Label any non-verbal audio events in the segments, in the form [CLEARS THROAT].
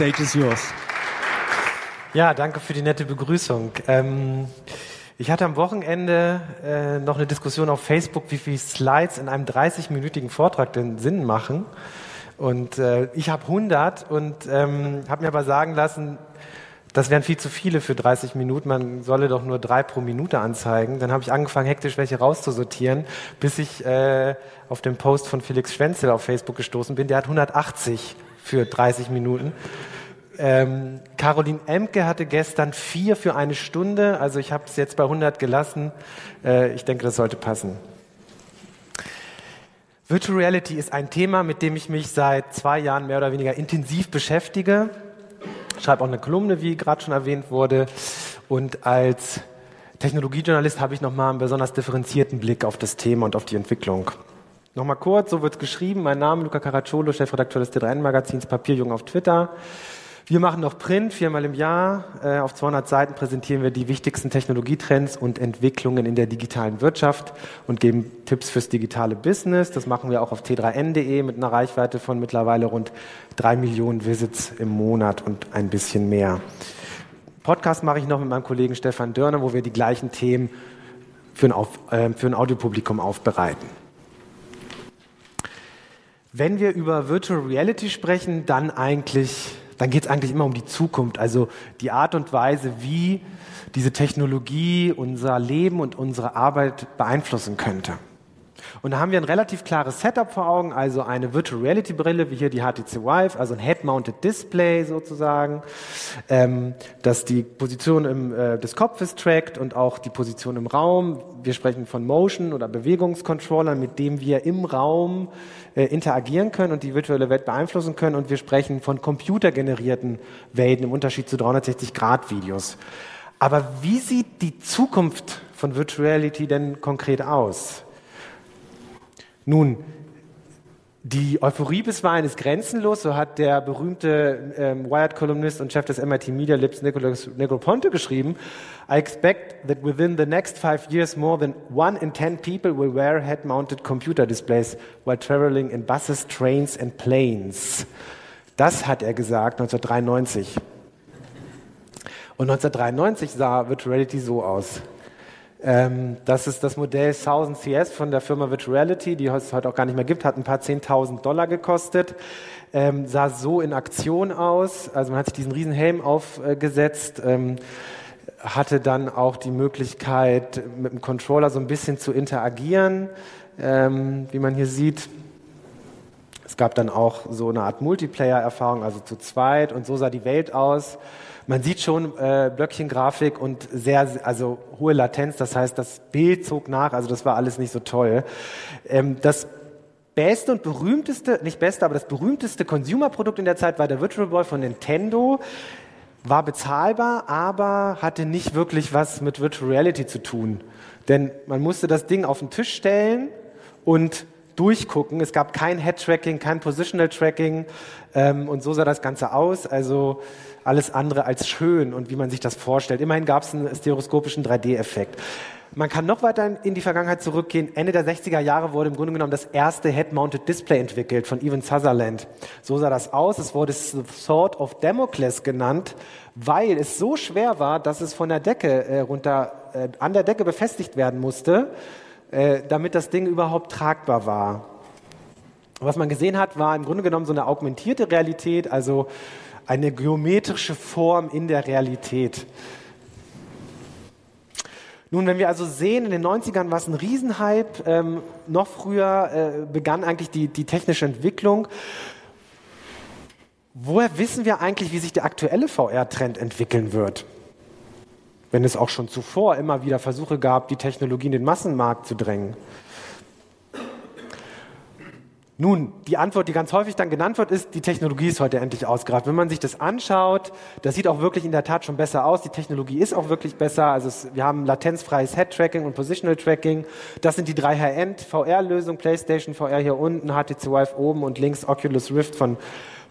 Stage is yours. Ja, danke für die nette Begrüßung. Ähm, ich hatte am Wochenende äh, noch eine Diskussion auf Facebook, wie viele Slides in einem 30-minütigen Vortrag denn Sinn machen. Und äh, ich habe 100 und ähm, habe mir aber sagen lassen, das wären viel zu viele für 30 Minuten. Man solle doch nur drei pro Minute anzeigen. Dann habe ich angefangen, hektisch welche rauszusortieren, bis ich äh, auf den Post von Felix Schwenzel auf Facebook gestoßen bin. Der hat 180 für 30 Minuten. Ähm, Caroline Emke hatte gestern vier für eine Stunde. Also ich habe es jetzt bei 100 gelassen. Äh, ich denke, das sollte passen. Virtual Reality ist ein Thema, mit dem ich mich seit zwei Jahren mehr oder weniger intensiv beschäftige schreibe auch eine Kolumne, wie gerade schon erwähnt wurde. Und als Technologiejournalist habe ich nochmal einen besonders differenzierten Blick auf das Thema und auf die Entwicklung. Nochmal kurz, so wird es geschrieben. Mein Name Luca Caracciolo, Chefredakteur des T3N-Magazins Papierjung auf Twitter. Wir machen noch Print, viermal im Jahr. Äh, auf 200 Seiten präsentieren wir die wichtigsten Technologietrends und Entwicklungen in der digitalen Wirtschaft und geben Tipps fürs digitale Business. Das machen wir auch auf t3n.de mit einer Reichweite von mittlerweile rund drei Millionen Visits im Monat und ein bisschen mehr. Podcast mache ich noch mit meinem Kollegen Stefan Dörner, wo wir die gleichen Themen für ein, auf, äh, für ein Audiopublikum aufbereiten. Wenn wir über Virtual Reality sprechen, dann eigentlich dann geht es eigentlich immer um die Zukunft, also die Art und Weise, wie diese Technologie unser Leben und unsere Arbeit beeinflussen könnte. Und da haben wir ein relativ klares Setup vor Augen, also eine Virtual Reality Brille, wie hier die HTC Vive, also ein Head-Mounted Display sozusagen, ähm, das die Position im, äh, des Kopfes trackt und auch die Position im Raum. Wir sprechen von Motion oder Bewegungscontrollern, mit dem wir im Raum äh, interagieren können und die virtuelle Welt beeinflussen können. Und wir sprechen von computergenerierten Welten im Unterschied zu 360-Grad-Videos. Aber wie sieht die Zukunft von Virtual Reality denn konkret aus? Nun, die Euphorie bisweilen ist grenzenlos, so hat der berühmte ähm, Wired-Kolumnist und Chef des MIT Media Labs Nicolas Negroponte geschrieben. I expect that within the next five years more than one in ten people will wear head-mounted computer displays while traveling in buses, trains and planes. Das hat er gesagt 1993. Und 1993 sah Virtual Reality so aus. Ähm, das ist das Modell 1000 CS von der Firma Virtuality, die es heute auch gar nicht mehr gibt, hat ein paar 10.000 Dollar gekostet, ähm, sah so in Aktion aus. Also man hat sich diesen riesen Helm aufgesetzt, ähm, hatte dann auch die Möglichkeit, mit dem Controller so ein bisschen zu interagieren, ähm, wie man hier sieht. Es gab dann auch so eine Art Multiplayer-Erfahrung, also zu zweit und so sah die Welt aus. Man sieht schon äh, Blöckchengrafik und sehr, also hohe Latenz, das heißt, das Bild zog nach, also das war alles nicht so toll. Ähm, das beste und berühmteste, nicht beste, aber das berühmteste Consumer-Produkt in der Zeit war der Virtual Boy von Nintendo. War bezahlbar, aber hatte nicht wirklich was mit Virtual Reality zu tun. Denn man musste das Ding auf den Tisch stellen und durchgucken. Es gab kein Head-Tracking, kein Positional-Tracking ähm, und so sah das Ganze aus. Also alles andere als schön und wie man sich das vorstellt. Immerhin gab es einen stereoskopischen 3D-Effekt. Man kann noch weiter in die Vergangenheit zurückgehen. Ende der 60er Jahre wurde im Grunde genommen das erste Head-Mounted Display entwickelt von Evan Sutherland. So sah das aus. Es wurde The Sword of Damocles genannt, weil es so schwer war, dass es von der Decke äh, runter, äh, an der Decke befestigt werden musste, äh, damit das Ding überhaupt tragbar war. Was man gesehen hat, war im Grunde genommen so eine augmentierte Realität, also eine geometrische Form in der Realität. Nun, wenn wir also sehen, in den 90ern war es ein Riesenhype, ähm, noch früher äh, begann eigentlich die, die technische Entwicklung. Woher wissen wir eigentlich, wie sich der aktuelle VR-Trend entwickeln wird? Wenn es auch schon zuvor immer wieder Versuche gab, die Technologie in den Massenmarkt zu drängen. Nun, die Antwort, die ganz häufig dann genannt wird, ist, die Technologie ist heute endlich ausgereift. Wenn man sich das anschaut, das sieht auch wirklich in der Tat schon besser aus. Die Technologie ist auch wirklich besser. Also es, wir haben latenzfreies Head-Tracking und Positional Tracking. Das sind die drei High-End-VR-Lösungen. PlayStation VR hier unten, HTC Vive oben und links Oculus Rift von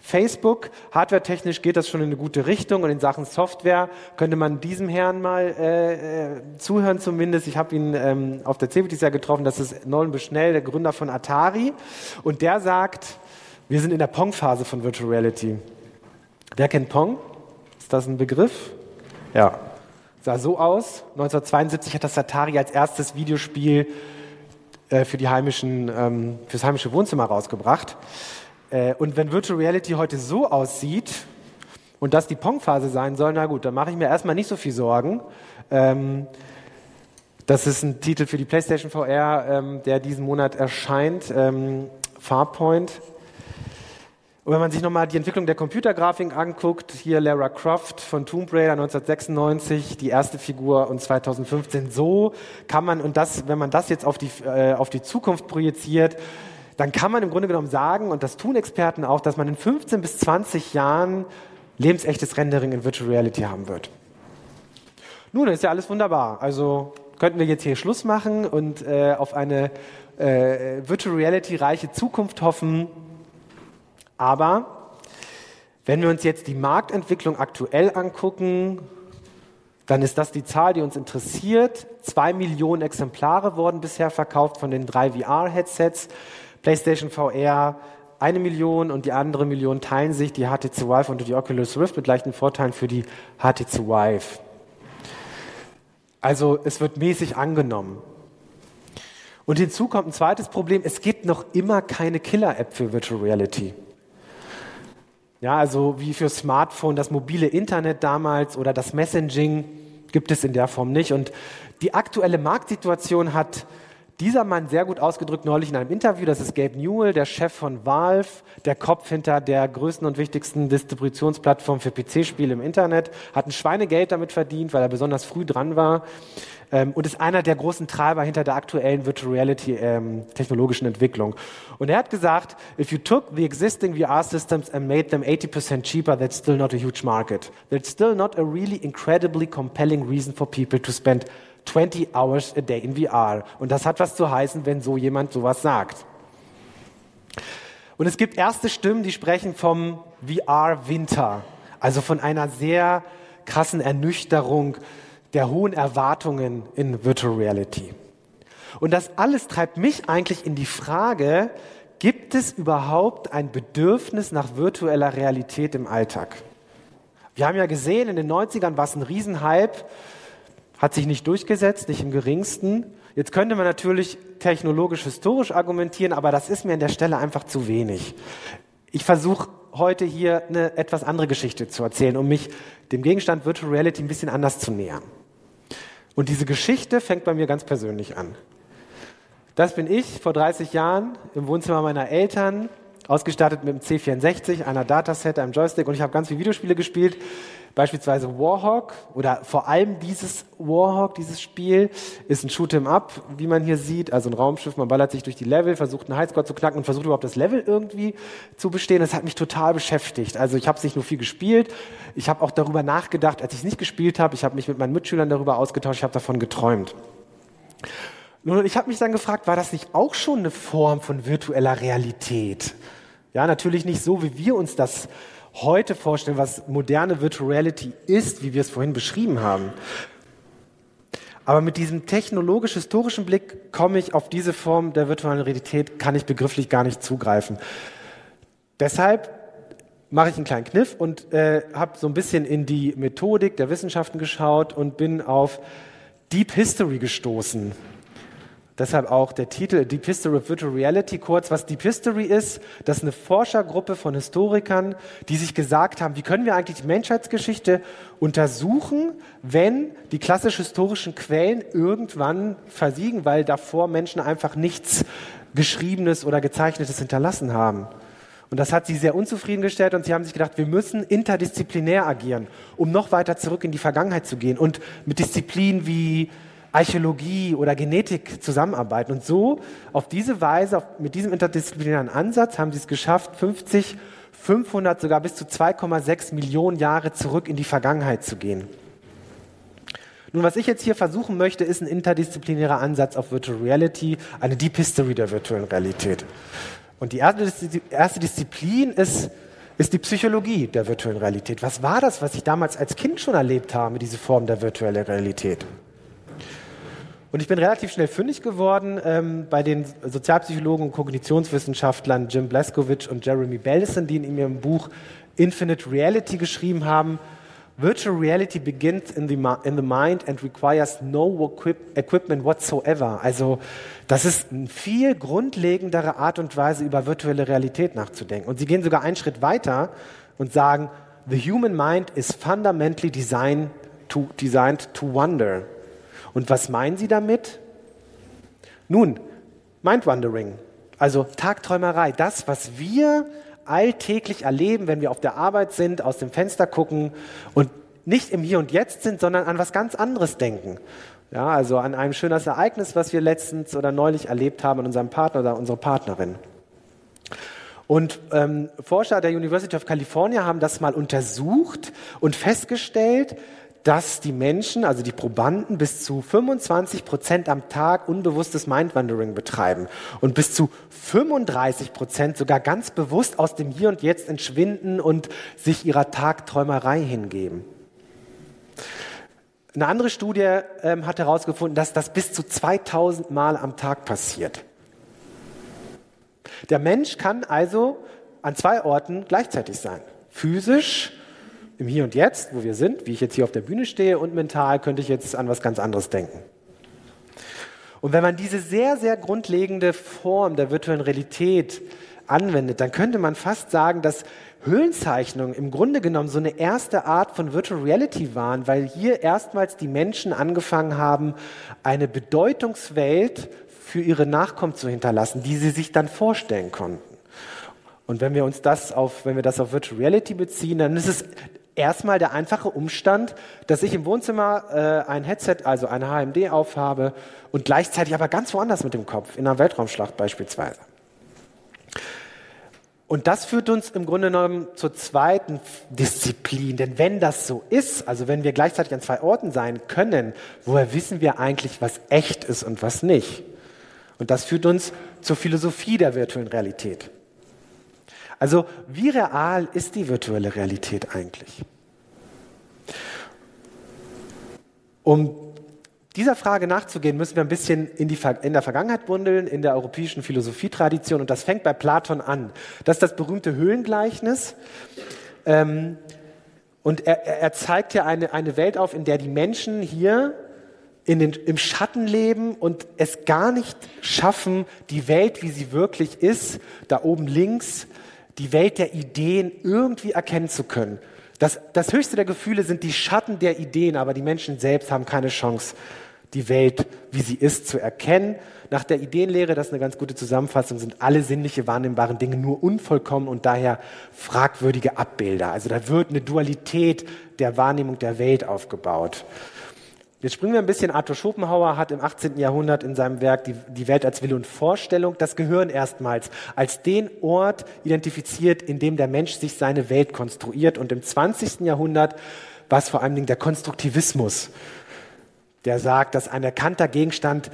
Facebook. Hardware-technisch geht das schon in eine gute Richtung und in Sachen Software könnte man diesem Herrn mal äh, äh, zuhören zumindest. Ich habe ihn ähm, auf der CeBITIS ja getroffen. Das ist Nolan Bushnell, der Gründer von Atari. Und der sagt, wir sind in der Pong-Phase von Virtual Reality. Wer kennt Pong? Ist das ein Begriff? Ja. Sah so aus. 1972 hat das Atari als erstes Videospiel äh, für die heimischen, ähm, fürs heimische Wohnzimmer rausgebracht. Äh, und wenn Virtual Reality heute so aussieht und das die Pong-Phase sein soll, na gut, dann mache ich mir erstmal nicht so viel Sorgen. Ähm, das ist ein Titel für die PlayStation VR, ähm, der diesen Monat erscheint. Ähm, Farpoint. Und wenn man sich nochmal die Entwicklung der Computergrafik anguckt, hier Lara Croft von Tomb Raider 1996, die erste Figur und 2015, so kann man, und das, wenn man das jetzt auf die, äh, auf die Zukunft projiziert, dann kann man im Grunde genommen sagen, und das tun Experten auch, dass man in 15 bis 20 Jahren lebensechtes Rendering in Virtual Reality haben wird. Nun, ist ja alles wunderbar. Also könnten wir jetzt hier Schluss machen und äh, auf eine äh, Virtual Reality reiche Zukunft hoffen. Aber wenn wir uns jetzt die Marktentwicklung aktuell angucken, dann ist das die Zahl, die uns interessiert. Zwei Millionen Exemplare wurden bisher verkauft von den drei VR-Headsets. PlayStation VR eine Million und die andere Million teilen sich die HTC Vive und die Oculus Rift mit leichten Vorteilen für die HTC Vive. Also es wird mäßig angenommen. Und hinzu kommt ein zweites Problem, es gibt noch immer keine Killer-App für Virtual Reality. Ja, also wie für Smartphone, das mobile Internet damals oder das Messaging gibt es in der Form nicht. Und die aktuelle Marktsituation hat dieser Mann sehr gut ausgedrückt neulich in einem Interview, das ist Gabe Newell, der Chef von Valve, der Kopf hinter der größten und wichtigsten Distributionsplattform für PC-Spiele im Internet, hat ein Schweinegeld damit verdient, weil er besonders früh dran war ähm, und ist einer der großen Treiber hinter der aktuellen Virtual Reality ähm, technologischen Entwicklung. Und er hat gesagt, if you took the existing VR systems and made them 80% cheaper, that's still not a huge market. That's still not a really incredibly compelling reason for people to spend 20 hours a day in VR. Und das hat was zu heißen, wenn so jemand sowas sagt. Und es gibt erste Stimmen, die sprechen vom VR-Winter, also von einer sehr krassen Ernüchterung der hohen Erwartungen in Virtual Reality. Und das alles treibt mich eigentlich in die Frage, gibt es überhaupt ein Bedürfnis nach virtueller Realität im Alltag? Wir haben ja gesehen, in den 90ern war es ein Riesenhype, hat sich nicht durchgesetzt, nicht im geringsten. Jetzt könnte man natürlich technologisch-historisch argumentieren, aber das ist mir an der Stelle einfach zu wenig. Ich versuche heute hier eine etwas andere Geschichte zu erzählen, um mich dem Gegenstand Virtual Reality ein bisschen anders zu nähern. Und diese Geschichte fängt bei mir ganz persönlich an. Das bin ich vor 30 Jahren im Wohnzimmer meiner Eltern, ausgestattet mit einem C64, einer Dataset, einem Joystick und ich habe ganz viele Videospiele gespielt. Beispielsweise Warhawk oder vor allem dieses Warhawk, dieses Spiel, ist ein Shoot'em Up, wie man hier sieht, also ein Raumschiff, man ballert sich durch die Level, versucht einen Highscore zu knacken und versucht überhaupt das Level irgendwie zu bestehen. Das hat mich total beschäftigt. Also ich habe es nicht nur viel gespielt, ich habe auch darüber nachgedacht, als ich es nicht gespielt habe, ich habe mich mit meinen Mitschülern darüber ausgetauscht, ich habe davon geträumt. Nun, ich habe mich dann gefragt, war das nicht auch schon eine Form von virtueller Realität? Ja, natürlich nicht so, wie wir uns das heute vorstellen, was moderne Virtual Reality ist, wie wir es vorhin beschrieben haben. Aber mit diesem technologisch-historischen Blick komme ich auf diese Form der virtuellen Realität, kann ich begrifflich gar nicht zugreifen. Deshalb mache ich einen kleinen Kniff und äh, habe so ein bisschen in die Methodik der Wissenschaften geschaut und bin auf Deep History gestoßen. Deshalb auch der Titel Deep History of Virtual Reality. Kurz, was Deep History ist, das ist eine Forschergruppe von Historikern, die sich gesagt haben, wie können wir eigentlich die Menschheitsgeschichte untersuchen, wenn die klassisch historischen Quellen irgendwann versiegen, weil davor Menschen einfach nichts Geschriebenes oder Gezeichnetes hinterlassen haben. Und das hat sie sehr unzufriedengestellt und sie haben sich gedacht, wir müssen interdisziplinär agieren, um noch weiter zurück in die Vergangenheit zu gehen und mit Disziplinen wie Archäologie oder Genetik zusammenarbeiten. Und so, auf diese Weise, auf, mit diesem interdisziplinären Ansatz, haben sie es geschafft, 50, 500, sogar bis zu 2,6 Millionen Jahre zurück in die Vergangenheit zu gehen. Nun, was ich jetzt hier versuchen möchte, ist ein interdisziplinärer Ansatz auf Virtual Reality, eine Deep History der virtuellen Realität. Und die erste Disziplin ist, ist die Psychologie der virtuellen Realität. Was war das, was ich damals als Kind schon erlebt habe, diese Form der virtuellen Realität? Und ich bin relativ schnell fündig geworden ähm, bei den Sozialpsychologen und Kognitionswissenschaftlern Jim Blaskowitz und Jeremy Bellison, die in ihrem Buch Infinite Reality geschrieben haben, Virtual reality begins in the, in the mind and requires no equip equipment whatsoever. Also das ist eine viel grundlegendere Art und Weise, über virtuelle Realität nachzudenken. Und sie gehen sogar einen Schritt weiter und sagen, the human mind is fundamentally designed to, designed to wonder. Und was meinen sie damit? Nun, Mind-Wandering, also Tagträumerei, das, was wir alltäglich erleben, wenn wir auf der Arbeit sind, aus dem Fenster gucken und nicht im Hier und Jetzt sind, sondern an was ganz anderes denken. Ja, also an ein schönes Ereignis, was wir letztens oder neulich erlebt haben an unserem Partner oder unserer Partnerin. Und ähm, Forscher der University of California haben das mal untersucht und festgestellt, dass die Menschen, also die Probanden, bis zu 25 Prozent am Tag unbewusstes Mindwandering betreiben und bis zu 35 Prozent sogar ganz bewusst aus dem Hier und Jetzt entschwinden und sich ihrer Tagträumerei hingeben. Eine andere Studie ähm, hat herausgefunden, dass das bis zu 2000 Mal am Tag passiert. Der Mensch kann also an zwei Orten gleichzeitig sein. Physisch im Hier und Jetzt, wo wir sind, wie ich jetzt hier auf der Bühne stehe, und mental könnte ich jetzt an was ganz anderes denken. Und wenn man diese sehr, sehr grundlegende Form der virtuellen Realität anwendet, dann könnte man fast sagen, dass Höhlenzeichnungen im Grunde genommen so eine erste Art von Virtual Reality waren, weil hier erstmals die Menschen angefangen haben, eine Bedeutungswelt für ihre Nachkommen zu hinterlassen, die sie sich dann vorstellen konnten. Und wenn wir uns das auf, wenn wir das auf Virtual Reality beziehen, dann ist es erstmal der einfache Umstand, dass ich im Wohnzimmer äh, ein Headset, also eine HMD aufhabe und gleichzeitig aber ganz woanders mit dem Kopf, in einer Weltraumschlacht beispielsweise. Und das führt uns im Grunde genommen zur zweiten Disziplin. Denn wenn das so ist, also wenn wir gleichzeitig an zwei Orten sein können, woher wissen wir eigentlich, was echt ist und was nicht? Und das führt uns zur Philosophie der virtuellen Realität. Also wie real ist die virtuelle Realität eigentlich? Um dieser Frage nachzugehen, müssen wir ein bisschen in, die, in der Vergangenheit bundeln, in der europäischen Philosophietradition. Und das fängt bei Platon an. Das ist das berühmte Höhlengleichnis. Ähm, und er, er zeigt ja eine, eine Welt auf, in der die Menschen hier in den, im Schatten leben und es gar nicht schaffen, die Welt, wie sie wirklich ist, da oben links die Welt der Ideen irgendwie erkennen zu können. Das, das höchste der Gefühle sind die Schatten der Ideen, aber die Menschen selbst haben keine Chance, die Welt, wie sie ist, zu erkennen. Nach der Ideenlehre, das ist eine ganz gute Zusammenfassung, sind alle sinnliche wahrnehmbaren Dinge nur unvollkommen und daher fragwürdige Abbilder. Also da wird eine Dualität der Wahrnehmung der Welt aufgebaut. Jetzt springen wir ein bisschen. Arthur Schopenhauer hat im 18. Jahrhundert in seinem Werk die, die, Welt als Wille und Vorstellung das Gehirn erstmals als den Ort identifiziert, in dem der Mensch sich seine Welt konstruiert. Und im 20. Jahrhundert war es vor allen Dingen der Konstruktivismus, der sagt, dass ein erkannter Gegenstand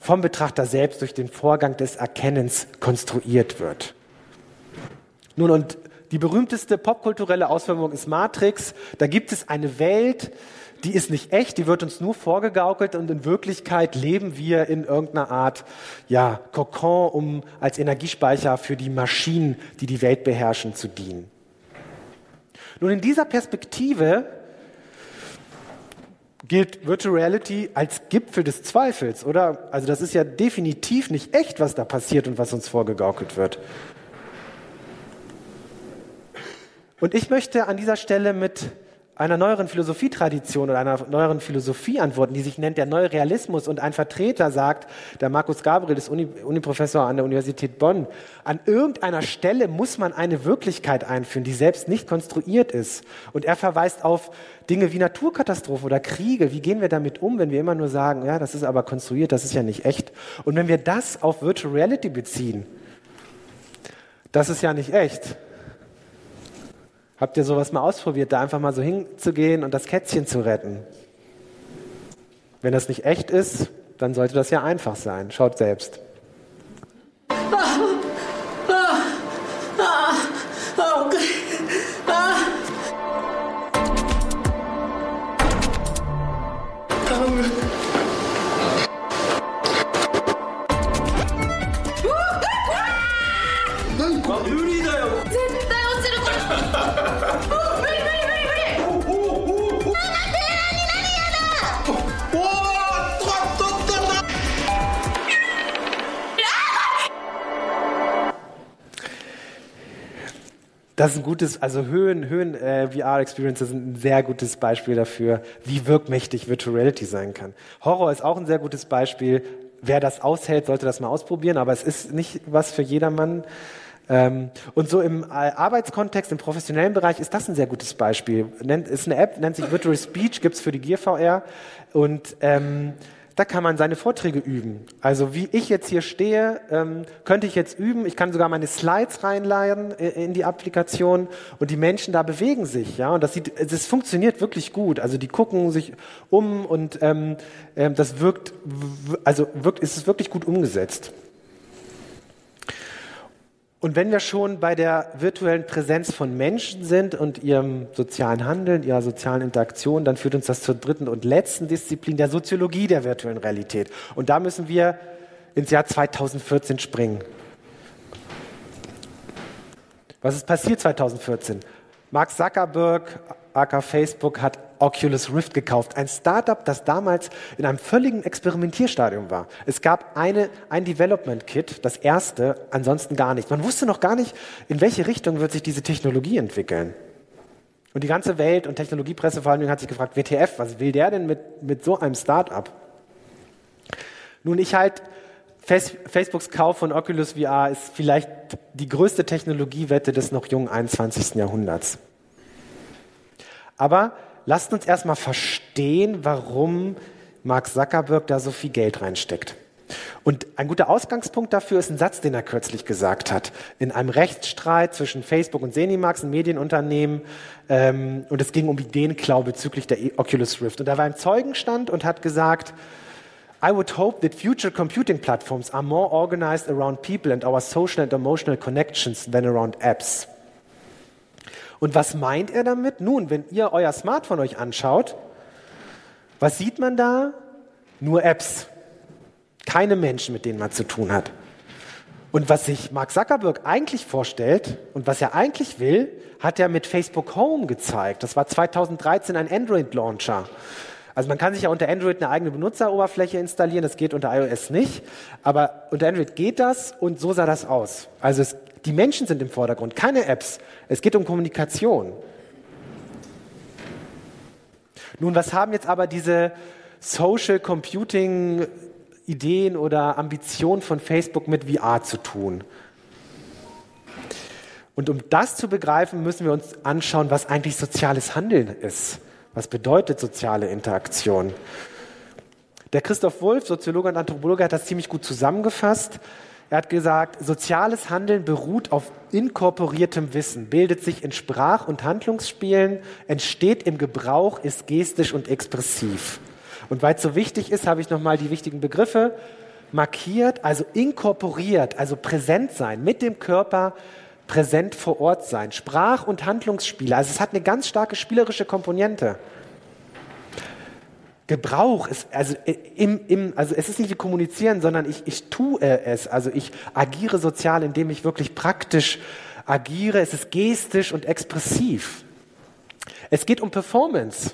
vom Betrachter selbst durch den Vorgang des Erkennens konstruiert wird. Nun, und die berühmteste popkulturelle Ausformung ist Matrix. Da gibt es eine Welt, die ist nicht echt, die wird uns nur vorgegaukelt und in Wirklichkeit leben wir in irgendeiner Art, ja, Kokon, um als Energiespeicher für die Maschinen, die die Welt beherrschen, zu dienen. Nun, in dieser Perspektive gilt Virtual Reality als Gipfel des Zweifels, oder? Also das ist ja definitiv nicht echt, was da passiert und was uns vorgegaukelt wird. Und ich möchte an dieser Stelle mit einer neueren Philosophietradition oder einer neueren Philosophie antworten, die sich nennt der Neue Realismus. Und ein Vertreter sagt, der Markus Gabriel ist Uni, Uniprofessor an der Universität Bonn, an irgendeiner Stelle muss man eine Wirklichkeit einführen, die selbst nicht konstruiert ist. Und er verweist auf Dinge wie Naturkatastrophen oder Kriege. Wie gehen wir damit um, wenn wir immer nur sagen, ja, das ist aber konstruiert, das ist ja nicht echt. Und wenn wir das auf Virtual Reality beziehen, das ist ja nicht echt Habt ihr sowas mal ausprobiert, da einfach mal so hinzugehen und das Kätzchen zu retten? Wenn das nicht echt ist, dann sollte das ja einfach sein. Schaut selbst. Das ist ein gutes, also Höhen, Höhen äh, VR-Experiences sind ein sehr gutes Beispiel dafür, wie wirkmächtig Virtual Reality sein kann. Horror ist auch ein sehr gutes Beispiel. Wer das aushält, sollte das mal ausprobieren, aber es ist nicht was für jedermann. Ähm, und so im Arbeitskontext, im professionellen Bereich ist das ein sehr gutes Beispiel. Nennt, ist eine App, nennt sich Virtual Speech, gibt's für die Gear VR. Und ähm, da kann man seine Vorträge üben. Also wie ich jetzt hier stehe, ähm, könnte ich jetzt üben. Ich kann sogar meine Slides reinladen äh, in die Applikation und die Menschen da bewegen sich. Ja, und das sieht, das funktioniert wirklich gut. Also die gucken sich um und ähm, äh, das wirkt, also wirkt, ist es wirklich gut umgesetzt. Und wenn wir schon bei der virtuellen Präsenz von Menschen sind und ihrem sozialen Handeln, ihrer sozialen Interaktion, dann führt uns das zur dritten und letzten Disziplin der Soziologie der virtuellen Realität. Und da müssen wir ins Jahr 2014 springen. Was ist passiert 2014? Mark Zuckerberg, aka Facebook, hat Oculus Rift gekauft. Ein Startup, das damals in einem völligen Experimentierstadium war. Es gab eine, ein Development Kit, das erste, ansonsten gar nicht. Man wusste noch gar nicht, in welche Richtung wird sich diese Technologie entwickeln. Und die ganze Welt und Technologiepresse vor allem hat sich gefragt, WTF, was will der denn mit, mit so einem Startup? Nun, ich halt Facebooks Kauf von Oculus VR ist vielleicht die größte Technologiewette des noch jungen 21. Jahrhunderts. Aber lasst uns erstmal verstehen, warum Mark Zuckerberg da so viel Geld reinsteckt. Und ein guter Ausgangspunkt dafür ist ein Satz, den er kürzlich gesagt hat. In einem Rechtsstreit zwischen Facebook und Zenimax, ein Medienunternehmen, ähm, und es ging um Ideenklau bezüglich der Oculus Rift. Und da war ein Zeugenstand und hat gesagt, I would hope that future computing platforms are more organized around people and our social and emotional connections than around apps. Und was meint er damit? Nun, wenn ihr euer Smartphone euch anschaut, was sieht man da? Nur Apps. Keine Menschen, mit denen man zu tun hat. Und was sich Mark Zuckerberg eigentlich vorstellt und was er eigentlich will, hat er mit Facebook Home gezeigt. Das war 2013 ein Android-Launcher. Also man kann sich ja unter Android eine eigene Benutzeroberfläche installieren, das geht unter iOS nicht, aber unter Android geht das und so sah das aus. Also es die Menschen sind im Vordergrund, keine Apps. Es geht um Kommunikation. Nun, was haben jetzt aber diese Social Computing Ideen oder Ambitionen von Facebook mit VR zu tun? Und um das zu begreifen, müssen wir uns anschauen, was eigentlich soziales Handeln ist. Was bedeutet soziale Interaktion? Der Christoph Wolf, Soziologe und Anthropologe, hat das ziemlich gut zusammengefasst. Er hat gesagt, soziales Handeln beruht auf inkorporiertem Wissen, bildet sich in Sprach- und Handlungsspielen, entsteht im Gebrauch, ist gestisch und expressiv. Und weil es so wichtig ist, habe ich nochmal die wichtigen Begriffe markiert, also inkorporiert, also präsent sein, mit dem Körper präsent vor Ort sein, Sprach- und Handlungsspiele. Also es hat eine ganz starke spielerische Komponente. Gebrauch ist, also, äh, im, im, also es ist nicht wie kommunizieren, sondern ich, ich tue es. Also ich agiere sozial, indem ich wirklich praktisch agiere. Es ist gestisch und expressiv. Es geht um Performance.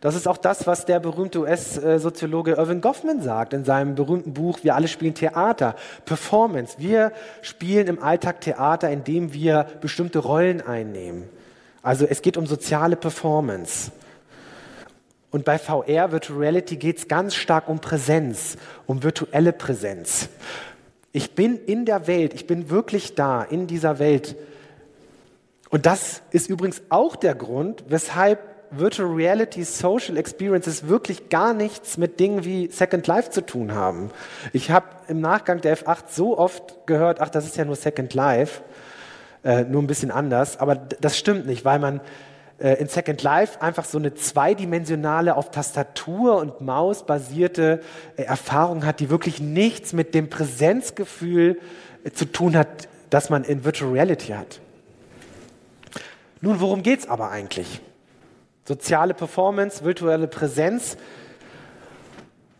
Das ist auch das, was der berühmte US-Soziologe Irving Goffman sagt in seinem berühmten Buch Wir alle spielen Theater. Performance. Wir spielen im Alltag Theater, indem wir bestimmte Rollen einnehmen. Also es geht um soziale Performance. Und bei VR, Virtual Reality, geht es ganz stark um Präsenz, um virtuelle Präsenz. Ich bin in der Welt, ich bin wirklich da, in dieser Welt. Und das ist übrigens auch der Grund, weshalb Virtual Reality Social Experiences wirklich gar nichts mit Dingen wie Second Life zu tun haben. Ich habe im Nachgang der F8 so oft gehört, ach, das ist ja nur Second Life, äh, nur ein bisschen anders. Aber das stimmt nicht, weil man äh, in Second Life einfach so eine zweidimensionale, auf Tastatur und Maus basierte äh, Erfahrung hat, die wirklich nichts mit dem Präsenzgefühl äh, zu tun hat, das man in Virtual Reality hat. Nun, worum geht es aber eigentlich? Soziale Performance, virtuelle Präsenz,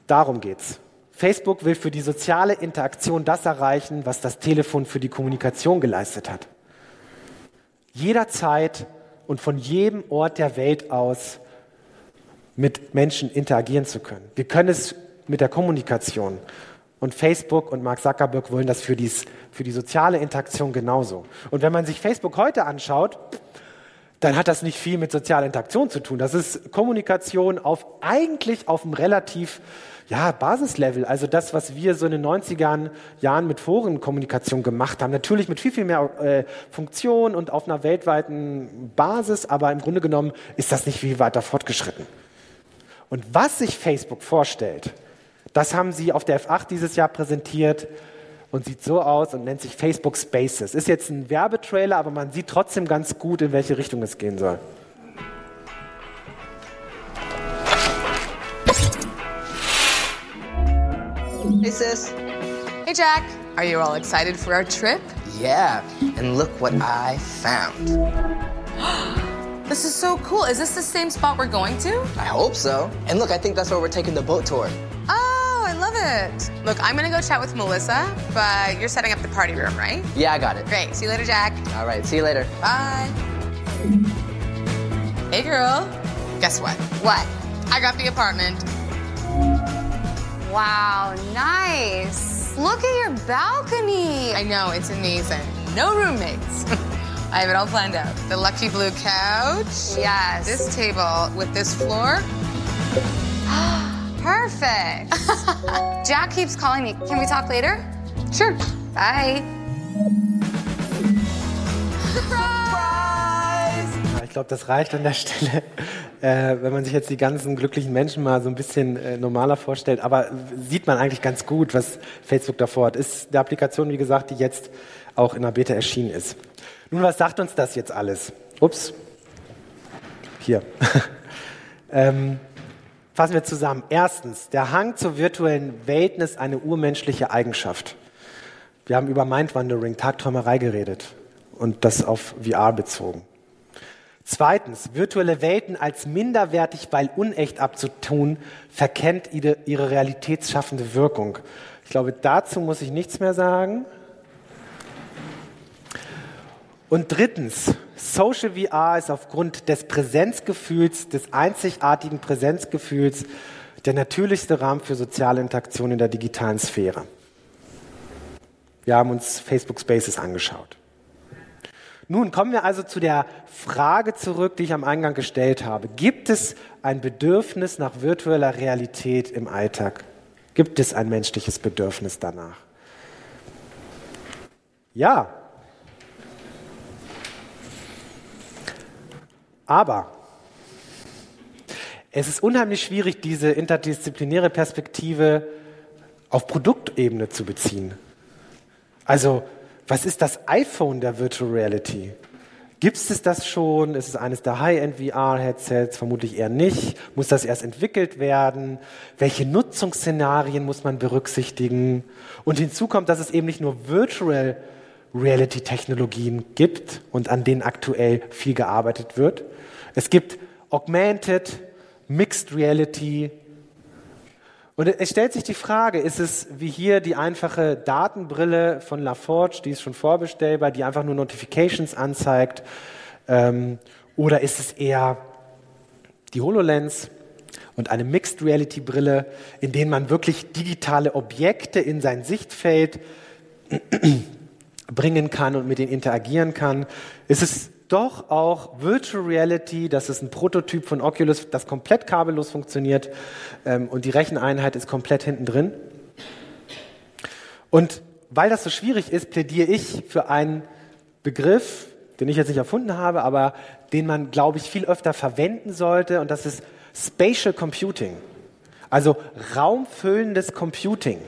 darum geht's. Facebook will für die soziale Interaktion das erreichen, was das Telefon für die Kommunikation geleistet hat. Jederzeit und von jedem Ort der Welt aus mit Menschen interagieren zu können. Wir können es mit der Kommunikation. Und Facebook und Mark Zuckerberg wollen das für, dies, für die soziale Interaktion genauso. Und wenn man sich Facebook heute anschaut, dann hat das nicht viel mit sozialer Interaktion zu tun. Das ist Kommunikation auf eigentlich auf einem relativ ja, Basislevel. Also das, was wir so in den 90er Jahren mit Forenkommunikation gemacht haben. Natürlich mit viel, viel mehr äh, Funktion und auf einer weltweiten Basis, aber im Grunde genommen ist das nicht viel weiter fortgeschritten. Und was sich Facebook vorstellt, das haben sie auf der F8 dieses Jahr präsentiert und sieht so aus und nennt sich Facebook Spaces. Ist jetzt ein Werbetrailer, aber man sieht trotzdem ganz gut, in welche Richtung es gehen soll. Hey sis. Hey Jack, are you all excited for our trip? Yeah, and look what I found. [GASPS] This is so cool. Is this the same spot we're going to? I hope so. And look, I think that's where we're taking the boat tour. Oh, I love it. Look, I'm gonna go chat with Melissa, but you're setting up the party room, right? Yeah, I got it. Great. See you later, Jack. All right, see you later. Bye. Hey, girl. Guess what? What? I got the apartment. Wow, nice. Look at your balcony. I know, it's amazing. No roommates. [LAUGHS] I have it all planned out. The lucky blue couch. Yes. This table with this floor. [GASPS] Perfect. [LAUGHS] Jack keeps calling me. Can we talk later? Sure. Bye. Surprise! Ich glaube, das reicht an der Stelle, äh, wenn man sich jetzt die ganzen glücklichen Menschen mal so ein bisschen äh, normaler vorstellt. Aber sieht man eigentlich ganz gut, was Facebook davor hat. Ist eine Applikation, wie gesagt, die jetzt auch in der Beta erschienen ist. Nun, was sagt uns das jetzt alles? Ups. Hier. [LAUGHS] ähm, fassen wir zusammen. Erstens, der Hang zur virtuellen Welten ist eine urmenschliche Eigenschaft. Wir haben über Mindwandering, Tagträumerei geredet und das auf VR bezogen. Zweitens, virtuelle Welten als minderwertig, weil unecht abzutun, verkennt ihre realitätsschaffende Wirkung. Ich glaube, dazu muss ich nichts mehr sagen. Und drittens, Social VR ist aufgrund des Präsenzgefühls, des einzigartigen Präsenzgefühls, der natürlichste Rahmen für soziale Interaktion in der digitalen Sphäre. Wir haben uns Facebook Spaces angeschaut. Nun kommen wir also zu der Frage zurück, die ich am Eingang gestellt habe. Gibt es ein Bedürfnis nach virtueller Realität im Alltag? Gibt es ein menschliches Bedürfnis danach? Ja. Aber es ist unheimlich schwierig, diese interdisziplinäre Perspektive auf Produktebene zu beziehen. Also was ist das iPhone der Virtual Reality? Gibt es das schon? Ist es eines der High-End VR-Headsets? Vermutlich eher nicht. Muss das erst entwickelt werden? Welche Nutzungsszenarien muss man berücksichtigen? Und hinzu kommt, dass es eben nicht nur Virtual Reality-Technologien gibt und an denen aktuell viel gearbeitet wird. Es gibt Augmented, Mixed Reality, und es stellt sich die Frage, ist es wie hier die einfache Datenbrille von LaForge, die ist schon vorbestellbar, die einfach nur Notifications anzeigt, ähm, oder ist es eher die HoloLens und eine Mixed Reality Brille, in denen man wirklich digitale Objekte in sein Sichtfeld [CLEARS THROAT] bringen kann und mit denen interagieren kann? Ist es doch auch Virtual Reality, das ist ein Prototyp von Oculus, das komplett kabellos funktioniert ähm, und die Recheneinheit ist komplett hinten drin. Und weil das so schwierig ist, plädiere ich für einen Begriff, den ich jetzt nicht erfunden habe, aber den man, glaube ich, viel öfter verwenden sollte und das ist Spatial Computing, also raumfüllendes Computing.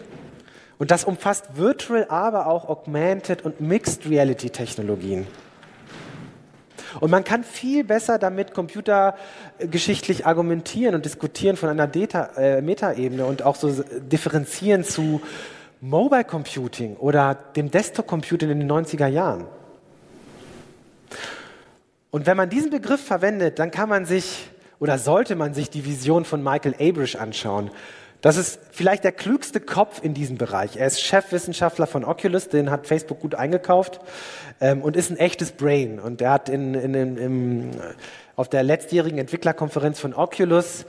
Und das umfasst Virtual, aber auch Augmented und Mixed Reality Technologien. Und man kann viel besser damit computergeschichtlich argumentieren und diskutieren von einer äh, Metaebene und auch so differenzieren zu Mobile Computing oder dem Desktop Computing in den 90er Jahren. Und wenn man diesen Begriff verwendet, dann kann man sich oder sollte man sich die Vision von Michael Abrish anschauen. Das ist vielleicht der klügste Kopf in diesem Bereich. Er ist Chefwissenschaftler von Oculus, den hat Facebook gut eingekauft ähm, und ist ein echtes Brain. Und er hat in, in, in, im, auf der letztjährigen Entwicklerkonferenz von Oculus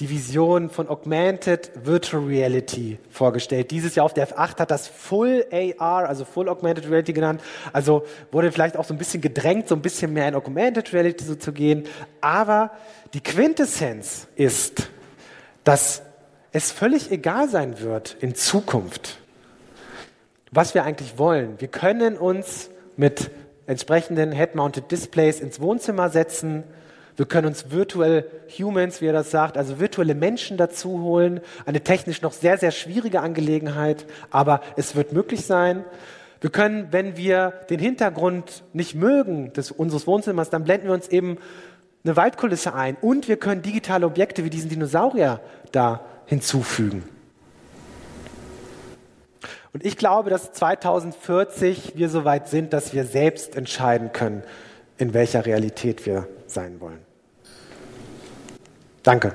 die Vision von Augmented Virtual Reality vorgestellt. Dieses Jahr auf der F8 hat das Full AR, also Full Augmented Reality genannt. Also wurde vielleicht auch so ein bisschen gedrängt, so ein bisschen mehr in Augmented Reality zu gehen. Aber die Quintessenz ist, dass es völlig egal sein wird in Zukunft, was wir eigentlich wollen. Wir können uns mit entsprechenden Head-Mounted Displays ins Wohnzimmer setzen. Wir können uns virtuell Humans, wie er das sagt, also virtuelle Menschen dazu holen. Eine technisch noch sehr, sehr schwierige Angelegenheit, aber es wird möglich sein. Wir können, wenn wir den Hintergrund nicht mögen des, unseres Wohnzimmers, dann blenden wir uns eben eine Waldkulisse ein und wir können digitale Objekte wie diesen Dinosaurier da hinzufügen. Und ich glaube, dass 2040 wir so weit sind, dass wir selbst entscheiden können, in welcher Realität wir sein wollen. Danke.